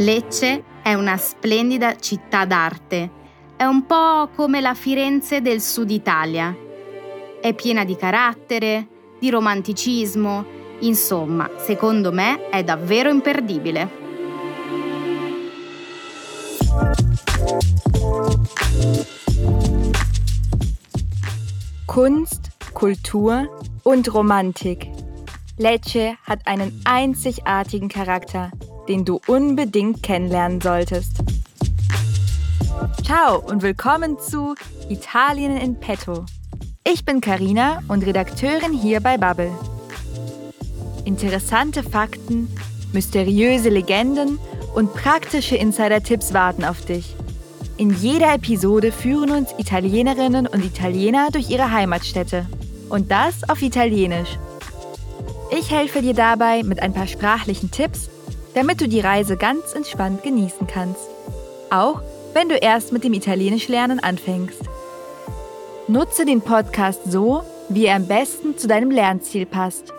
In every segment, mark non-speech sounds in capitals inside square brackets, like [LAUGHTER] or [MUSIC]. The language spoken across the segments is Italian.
Lecce è una splendida città d'arte. È un po' come la Firenze del sud Italia. È piena di carattere, di romanticismo, insomma, secondo me è davvero imperdibile. Kunst, Kultur und Romantik. Lecce hat einen einzigartigen Charakter, den du unbedingt kennenlernen solltest. Ciao und willkommen zu Italien in Petto. Ich bin Karina und Redakteurin hier bei Bubble. Interessante Fakten, mysteriöse Legenden und praktische Insider-Tipps warten auf dich. In jeder Episode führen uns Italienerinnen und Italiener durch ihre Heimatstädte. Und das auf Italienisch. Ich helfe dir dabei mit ein paar sprachlichen Tipps damit du die Reise ganz entspannt genießen kannst. Auch wenn du erst mit dem Italienisch lernen anfängst. Nutze den Podcast so, wie er am besten zu deinem Lernziel passt.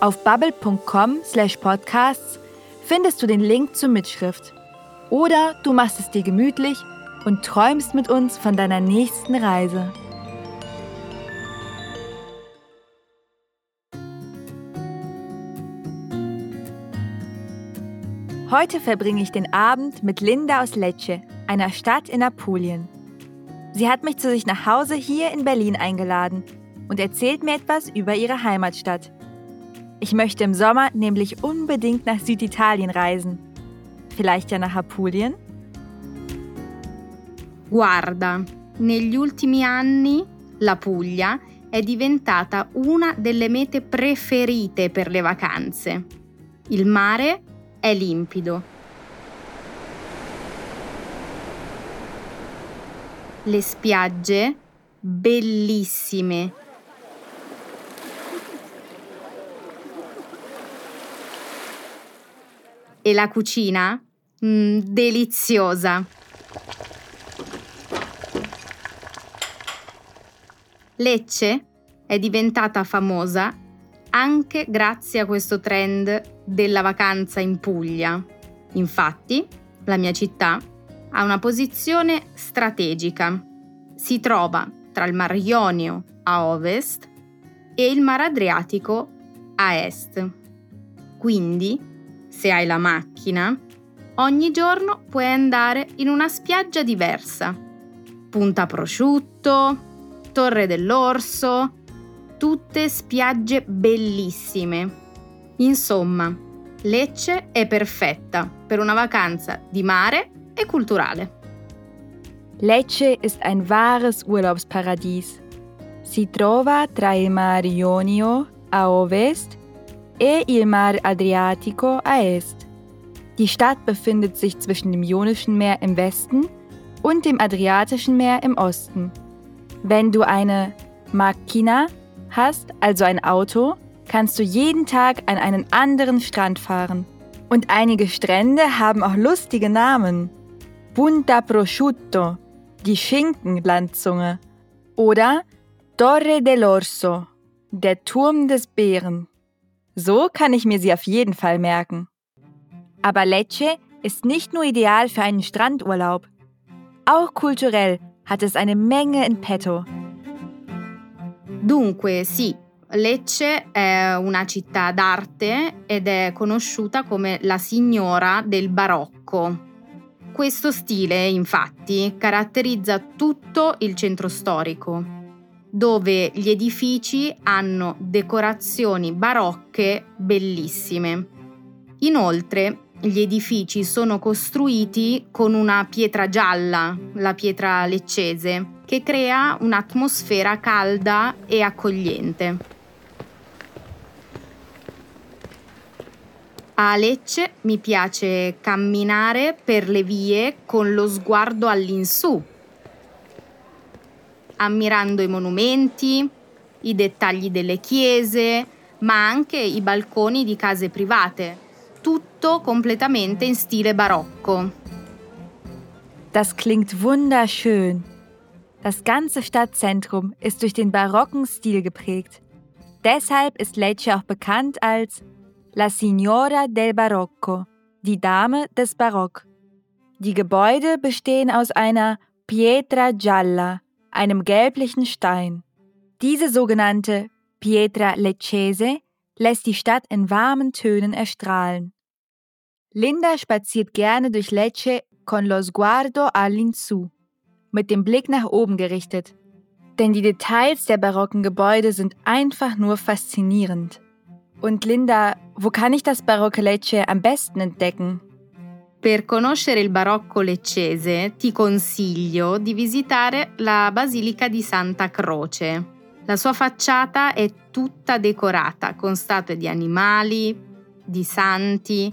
Auf bubble.com/podcasts findest du den Link zur Mitschrift. Oder du machst es dir gemütlich und träumst mit uns von deiner nächsten Reise. Heute verbringe ich den Abend mit Linda aus Lecce, einer Stadt in Apulien. Sie hat mich zu sich nach Hause hier in Berlin eingeladen und erzählt mir etwas über ihre Heimatstadt. Ich möchte im Sommer nämlich unbedingt nach Süditalien reisen. Vielleicht ja nach Apulien? Guarda, negli ultimi anni la Puglia è diventata una delle mete preferite per le vacanze. Il mare è limpido. Le spiagge bellissime. E la cucina mm, deliziosa. Lecce è diventata famosa anche grazie a questo trend della vacanza in Puglia. Infatti, la mia città ha una posizione strategica. Si trova tra il Mar Ionio a ovest e il Mar Adriatico a est. Quindi, se hai la macchina, ogni giorno puoi andare in una spiaggia diversa. Punta Prosciutto, Torre dell'Orso, tutte spiagge bellissime. Insomma, Lecce è perfetta per una vacanza di mare e culturale. Lecce ist ein wahres Urlaubsparadies. Si trova tra il Mar Ionio a ovest e il Mar Adriatico a est. Die Stadt befindet sich zwischen dem Ionischen Meer im Westen und dem Adriatischen Meer im Osten. Wenn du eine Macchina hast, also ein Auto, kannst du jeden Tag an einen anderen Strand fahren. Und einige Strände haben auch lustige Namen. Punta Prosciutto, die Schinkenlandzunge. Oder Torre dell'Orso, der Turm des Bären. So kann ich mir sie auf jeden Fall merken. Aber Lecce ist nicht nur ideal für einen Strandurlaub. Auch kulturell hat es eine Menge in petto. Dunque, sì, Lecce è una città d'arte ed è conosciuta come la signora del barocco. Questo stile, infatti, caratterizza tutto il centro storico, dove gli edifici hanno decorazioni barocche bellissime. Inoltre, gli edifici sono costruiti con una pietra gialla, la pietra leccese, che crea un'atmosfera calda e accogliente. A Lecce mi piace camminare per le vie con lo sguardo all'insù, ammirando i monumenti, i dettagli delle chiese, ma anche i balconi di case private, tutto completamente in stile barocco. Das klingt wunderschön. Das ganze Stadtzentrum ist durch den barocken Stil geprägt. Deshalb ist Lecce auch bekannt als La Signora del Barocco, die Dame des Barock. Die Gebäude bestehen aus einer Pietra gialla, einem gelblichen Stein. Diese sogenannte Pietra leccese lässt die Stadt in warmen Tönen erstrahlen. Linda spaziert gerne durch Lecce con lo sguardo all'insù, mit dem Blick nach oben gerichtet. Denn die Details der barocken Gebäude sind einfach nur faszinierend. Und Linda, wo kann ich das barocke Lecce am besten entdecken? Per conoscere il barocco leccese ti consiglio di visitare la Basilica di Santa Croce. La sua facciata è tutta decorata con statue di animali, di santi,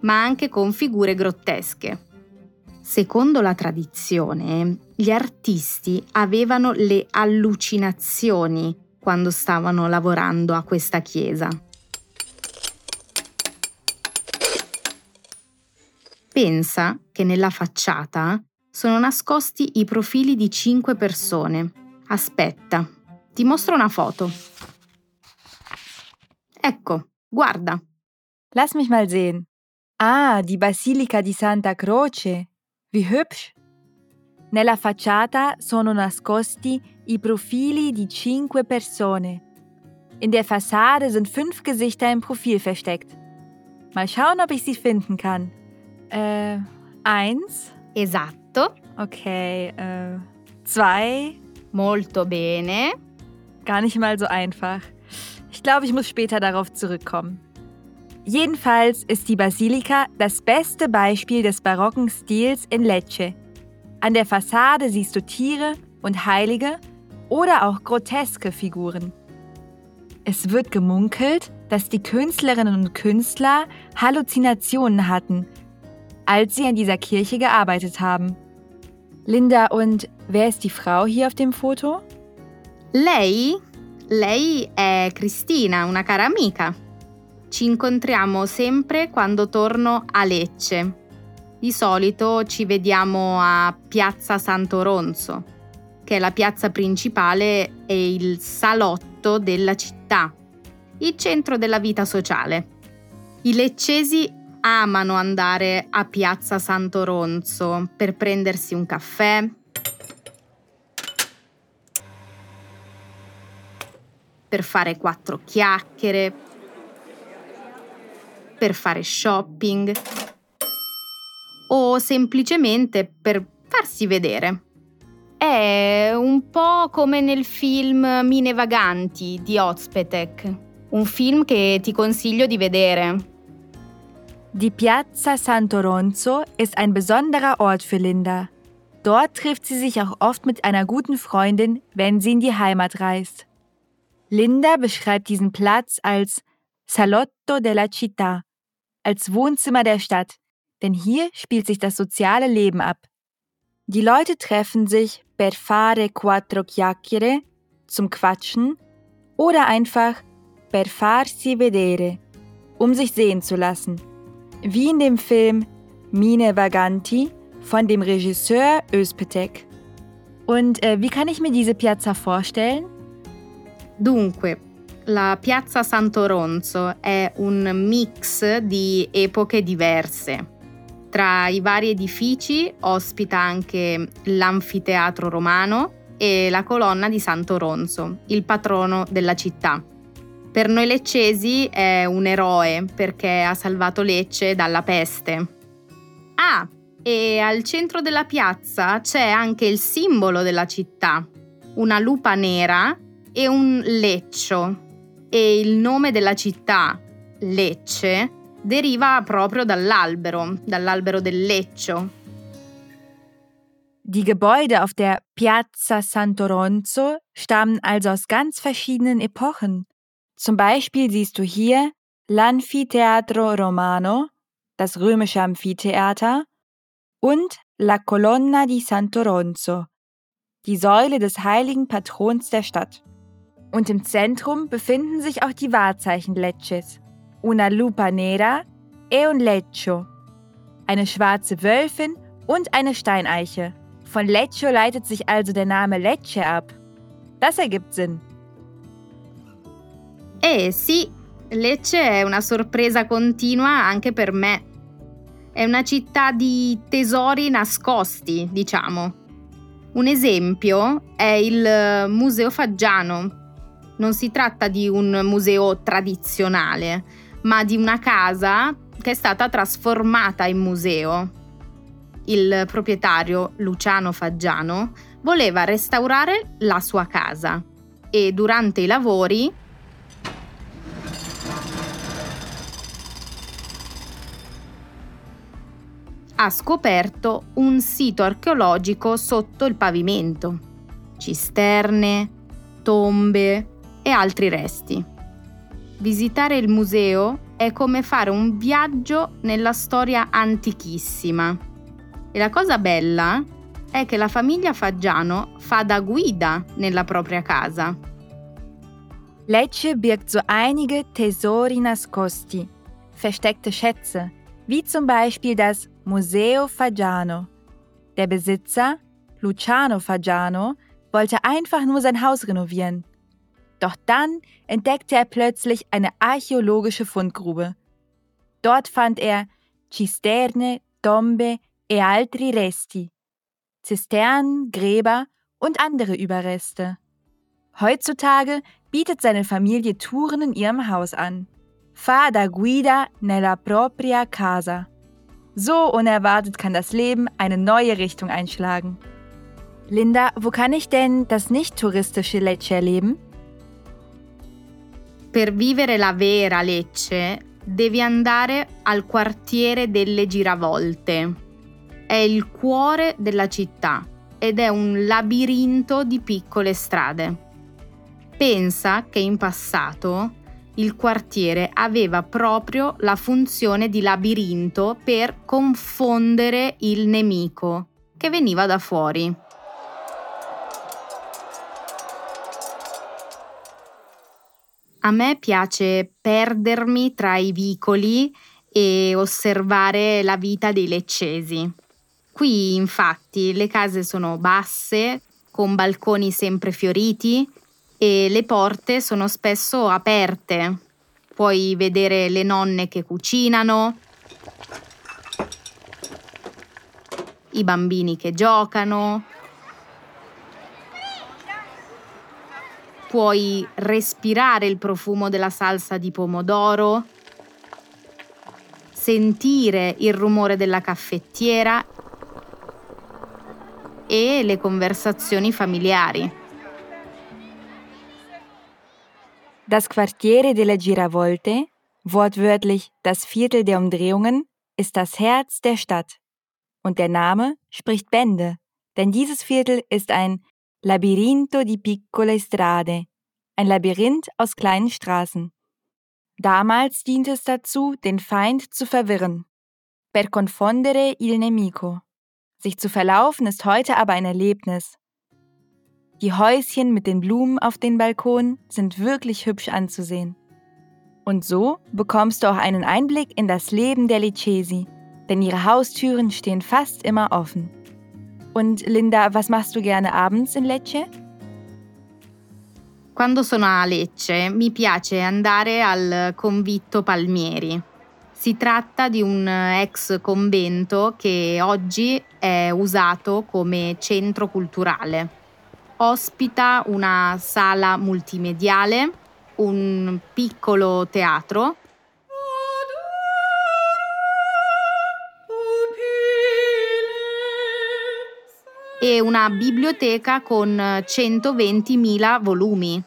ma anche con figure grottesche. Secondo la tradizione, gli artisti avevano le allucinazioni quando stavano lavorando a questa chiesa. Pensa che nella facciata sono nascosti i profili di cinque persone. Aspetta, ti mostro una foto. Ecco, guarda. Lass mich mal sehen. Ah, die Basilica di Santa Croce. Wie hübsch. Nella facciata sono nascosti i profili di cinque persone. In der Fassade sind fünf Gesichter im Profil versteckt. Mal schauen, ob ich sie finden kann. Äh, eins. Esatto. Okay, äh, zwei. Molto bene. Gar nicht mal so einfach. Ich glaube, ich muss später darauf zurückkommen. Jedenfalls ist die Basilika das beste Beispiel des barocken Stils in Lecce. An der Fassade siehst du Tiere und Heilige oder auch groteske Figuren. Es wird gemunkelt, dass die Künstlerinnen und Künstler Halluzinationen hatten als sie an dieser Kirche gearbeitet haben. Linda, und wer ist die Frau hier auf dem Foto? Lei? Lei è Cristina, una cara amica. Ci incontriamo sempre quando torno a Lecce. Di solito ci vediamo a Piazza Santo Ronzo, che è la piazza principale e il salotto della città, il centro della vita sociale. I leccesi amano andare a Piazza Santo Ronzo per prendersi un caffè, per fare quattro chiacchiere, per fare shopping o semplicemente per farsi vedere. È un po' come nel film Mine Vaganti di Ozpetek, un film che ti consiglio di vedere. Die Piazza Santo Ronzo ist ein besonderer Ort für Linda. Dort trifft sie sich auch oft mit einer guten Freundin, wenn sie in die Heimat reist. Linda beschreibt diesen Platz als Salotto della Città, als Wohnzimmer der Stadt, denn hier spielt sich das soziale Leben ab. Die Leute treffen sich per fare quattro chiacchiere, zum Quatschen oder einfach per farsi vedere, um sich sehen zu lassen wie in dem Film Mine Vaganti von dem Regisseur Özpetek. Und äh, wie kann ich mir diese Piazza vorstellen? Dunque, la Piazza Santo Ronzo è un mix di epoche diverse. Tra i vari edifici ospita anche l'anfiteatro romano e la colonna di Santo Ronzo, il patrono della città. Per noi leccesi è un eroe perché ha salvato Lecce dalla peste. Ah, e al centro della piazza c'è anche il simbolo della città, una lupa nera e un leccio. E il nome della città, Lecce, deriva proprio dall'albero, dall'albero del leccio. Die Gebäude auf der Piazza Santo Ronzo stammen also aus ganz verschiedenen Epochen. Zum Beispiel siehst du hier L'Anfiteatro Romano, das römische Amphitheater, und La Colonna di Santo Ronzo, die Säule des heiligen Patrons der Stadt. Und im Zentrum befinden sich auch die Wahrzeichen Lecces, una lupa nera e un leccio, eine schwarze Wölfin und eine Steineiche. Von Leccio leitet sich also der Name Lecce ab. Das ergibt Sinn. Eh sì, Lecce è una sorpresa continua anche per me. È una città di tesori nascosti, diciamo. Un esempio è il Museo Faggiano. Non si tratta di un museo tradizionale, ma di una casa che è stata trasformata in museo. Il proprietario Luciano Faggiano voleva restaurare la sua casa e durante i lavori ha scoperto un sito archeologico sotto il pavimento, cisterne, tombe e altri resti. Visitare il museo è come fare un viaggio nella storia antichissima. E la cosa bella è che la famiglia Faggiano fa da guida nella propria casa. Lecce birgt so einige Tesori nascosti, versteckte Schätze, wie zum Beispiel das Museo Faggiano. Der Besitzer, Luciano Faggiano, wollte einfach nur sein Haus renovieren. Doch dann entdeckte er plötzlich eine archäologische Fundgrube. Dort fand er Cisterne, Tombe e altri resti, Zisternen, Gräber und andere Überreste. Heutzutage bietet seine Familie Touren in ihrem Haus an. Fa da guida nella propria casa. So unerwartet kann das Leben eine neue Richtung einschlagen. Linda, wo kann ich denn das nicht touristische Lecce erleben? Per vivere la vera Lecce devi andare al quartiere delle giravolte. È il cuore della città ed è un labirinto di piccole strade. Pensa che in passato il quartiere aveva proprio la funzione di labirinto per confondere il nemico che veniva da fuori. A me piace perdermi tra i vicoli e osservare la vita dei leccesi. Qui infatti le case sono basse, con balconi sempre fioriti e le porte sono spesso aperte. Puoi vedere le nonne che cucinano, i bambini che giocano. Puoi respirare il profumo della salsa di pomodoro, sentire il rumore della caffettiera e le conversazioni familiari. Das Quartiere della Giravolte, wortwörtlich das Viertel der Umdrehungen, ist das Herz der Stadt. Und der Name spricht Bände, denn dieses Viertel ist ein Labirinto di piccole strade, ein Labyrinth aus kleinen Straßen. Damals diente es dazu, den Feind zu verwirren. Per confondere il nemico. Sich zu verlaufen ist heute aber ein Erlebnis. Die Häuschen mit den Blumen auf den Balkonen sind wirklich hübsch anzusehen. Und so bekommst du auch einen Einblick in das Leben der Licesi, denn ihre Haustüren stehen fast immer offen. Und Linda, was machst du gerne abends in Lecce? Quando sono a Lecce mi piace andare al convitto Palmieri. Si tratta di un ex convento che oggi è usato come centro culturale ospita una sala multimediale, un piccolo teatro e una biblioteca con 120.000 volumi.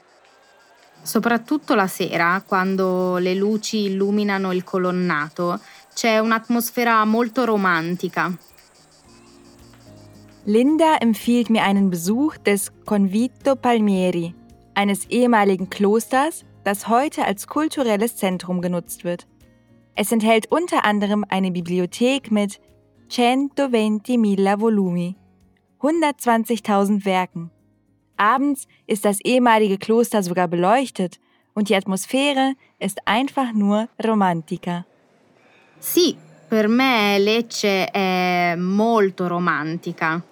Soprattutto la sera, quando le luci illuminano il colonnato, c'è un'atmosfera molto romantica. Linda empfiehlt mir einen Besuch des Convito Palmieri, eines ehemaligen Klosters, das heute als kulturelles Zentrum genutzt wird. Es enthält unter anderem eine Bibliothek mit 120.000 Volumi, 120.000 Werken. Abends ist das ehemalige Kloster sogar beleuchtet und die Atmosphäre ist einfach nur romantica. Sì, per me Lecce è molto romantica.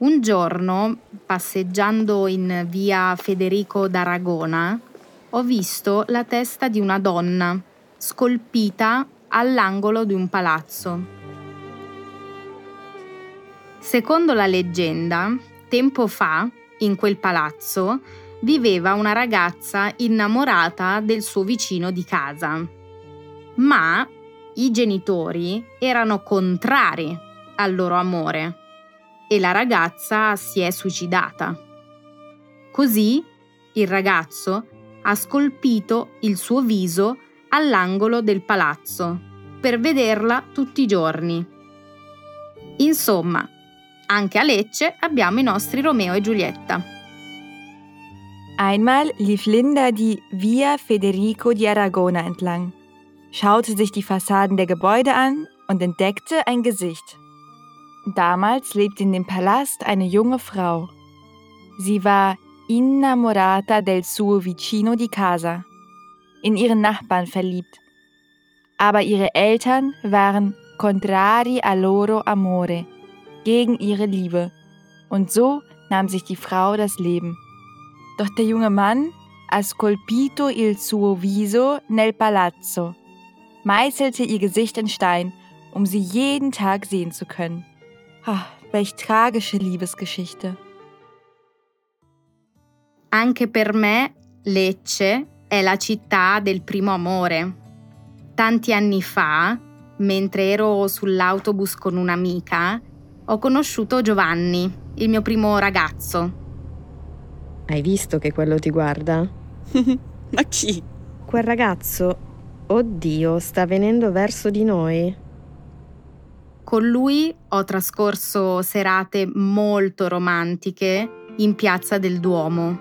Un giorno, passeggiando in via Federico d'Aragona, ho visto la testa di una donna scolpita all'angolo di un palazzo. Secondo la leggenda, tempo fa, in quel palazzo, viveva una ragazza innamorata del suo vicino di casa. Ma i genitori erano contrari al loro amore e la ragazza si è suicidata. Così il ragazzo ha scolpito il suo viso all'angolo del palazzo per vederla tutti i giorni. Insomma, anche a Lecce abbiamo i nostri Romeo e Giulietta. Einmal lief Linda die Via Federico di Aragona entlang, schaute sich die Fassaden der Gebäude an und entdeckte ein Gesicht. Damals lebte in dem Palast eine junge Frau. Sie war innamorata del suo vicino di casa, in ihren Nachbarn verliebt. Aber ihre Eltern waren contrari a loro amore, gegen ihre Liebe. Und so nahm sich die Frau das Leben. Doch der junge Mann ha scolpito il suo viso nel palazzo, meißelte ihr Gesicht in Stein, um sie jeden Tag sehen zu können. Ah, welch tragische Liebesgeschichte. Anche per me Lecce è la città del primo amore. Tanti anni fa, mentre ero sull'autobus con un'amica, ho conosciuto Giovanni, il mio primo ragazzo. Hai visto che quello ti guarda? [LAUGHS] Ma chi? Quel ragazzo, oddio, sta venendo verso di noi. Con lui ho trascorso serate molto romantiche in Piazza del Duomo,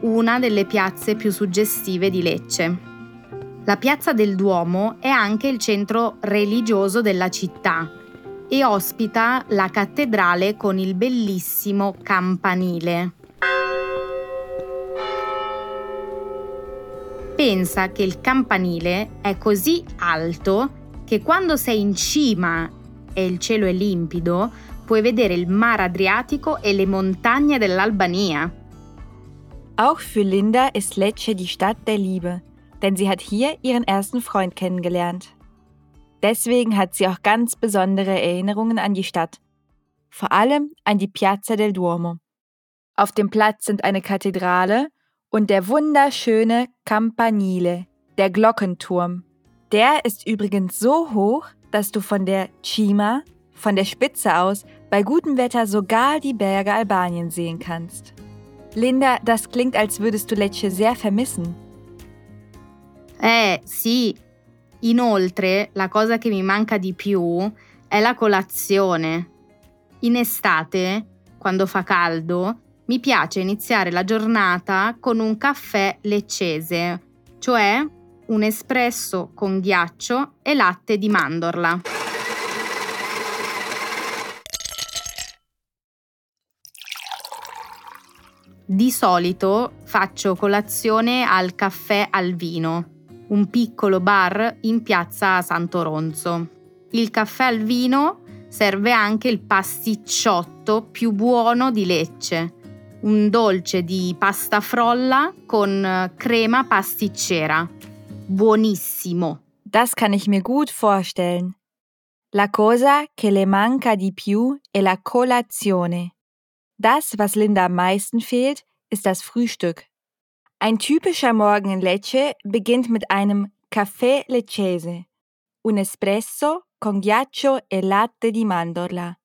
una delle piazze più suggestive di Lecce. La Piazza del Duomo è anche il centro religioso della città e ospita la cattedrale con il bellissimo campanile. Pensa che il campanile è così alto che quando sei in cima e il cielo è limpido, puoi vedere il Mar Adriatico e le montagne dell'Albania. Auch für Linda ist Lecce die Stadt der Liebe, denn sie hat hier ihren ersten Freund kennengelernt. Deswegen hat sie auch ganz besondere Erinnerungen an die Stadt, vor allem an die Piazza del Duomo. Auf dem Platz sind eine Kathedrale und der wunderschöne Campanile, der Glockenturm, der ist übrigens so hoch, dass du von der Cima, von der Spitze aus, bei gutem Wetter sogar die Berge Albanien sehen kannst. Linda, das klingt, als würdest du Lecce sehr vermissen. Eh, sì. Inoltre, la cosa che mi manca di più è la colazione. In estate, quando fa caldo, mi piace iniziare la giornata con un caffè leccese, cioè un espresso con ghiaccio e latte di mandorla. Di solito faccio colazione al caffè al vino, un piccolo bar in piazza Santo Ronzo. Il caffè al vino serve anche il pasticciotto più buono di Lecce, un dolce di pasta frolla con crema pasticcera. Buonissimo. Das kann ich mir gut vorstellen. La cosa che le manca di più è la colazione. Das, was Linda am meisten fehlt, ist das Frühstück. Ein typischer Morgen in Lecce beginnt mit einem Café Leccese, un espresso con ghiaccio e latte di mandorla.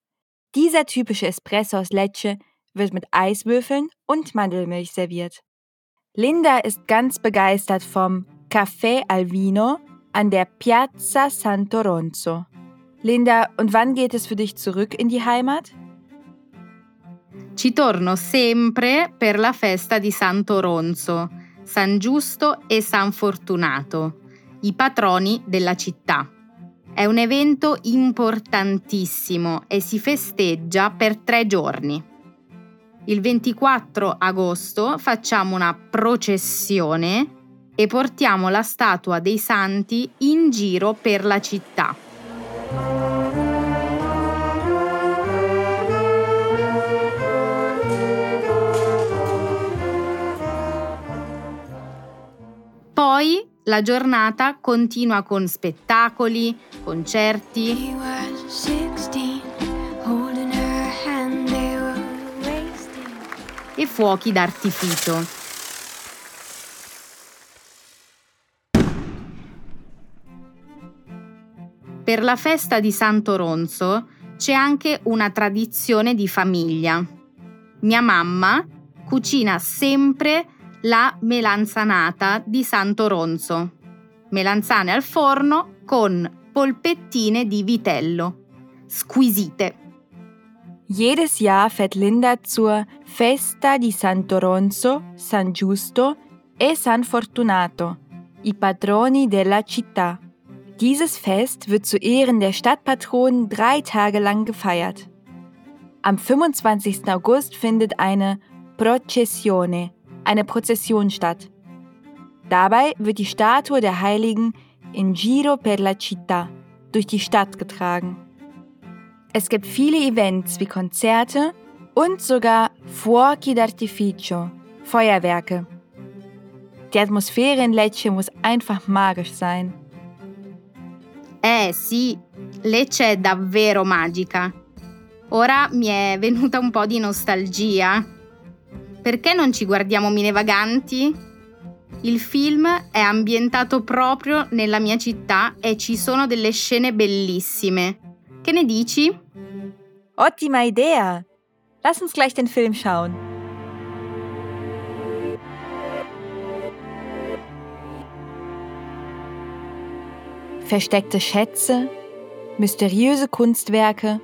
Dieser typische Espresso aus Lecce wird mit Eiswürfeln und Mandelmilch serviert. Linda ist ganz begeistert vom Café Alvino an der Piazza Santo Ronzo. Linda, und wann geht es für dich zurück in die Heimat? Ci torno sempre per la festa di Santo Ronzo, San Giusto e San Fortunato, i patroni della città. È un evento importantissimo e si festeggia per tre giorni. Il 24 agosto facciamo una processione e portiamo la statua dei santi in giro per la città. Poi la giornata continua con spettacoli, concerti. e fuochi d'artificio. Per la festa di Santo Ronzo c'è anche una tradizione di famiglia. Mia mamma cucina sempre la melanzanata di Santo Ronzo. Melanzane al forno con polpettine di vitello. Squisite. Jedes Jahr fährt Linda zur Festa di Santo Ronzo, San Giusto e San Fortunato, i patroni della città. Dieses Fest wird zu Ehren der Stadtpatronen drei Tage lang gefeiert. Am 25. August findet eine Processione, eine Prozession statt. Dabei wird die Statue der Heiligen in Giro per la Città durch die Stadt getragen. Es gibt viele Events wie Konzerte und sogar Fuochi d'artificio, Feuerwerke. Die Atmosphäre in Lecce muss einfach magisch sein. Eh sì, Lecce è davvero magica. Ora mi è venuta un po' di nostalgia. Perché non ci guardiamo Mine Vaganti? Il film è ambientato proprio nella mia città e ci sono delle scene bellissime. Che ne dici? Ottima Idee! Lass uns gleich den Film schauen. Versteckte Schätze, mysteriöse Kunstwerke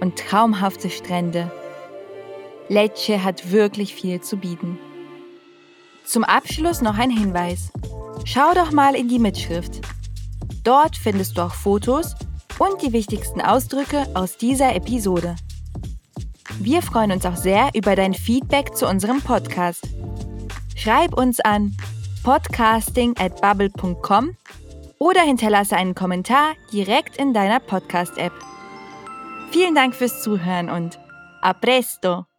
und traumhafte Strände. Lecce hat wirklich viel zu bieten. Zum Abschluss noch ein Hinweis. Schau doch mal in die Mitschrift. Dort findest du auch Fotos und die wichtigsten Ausdrücke aus dieser Episode. Wir freuen uns auch sehr über dein Feedback zu unserem Podcast. Schreib uns an podcasting at bubble.com oder hinterlasse einen Kommentar direkt in deiner Podcast-App. Vielen Dank fürs Zuhören und a presto!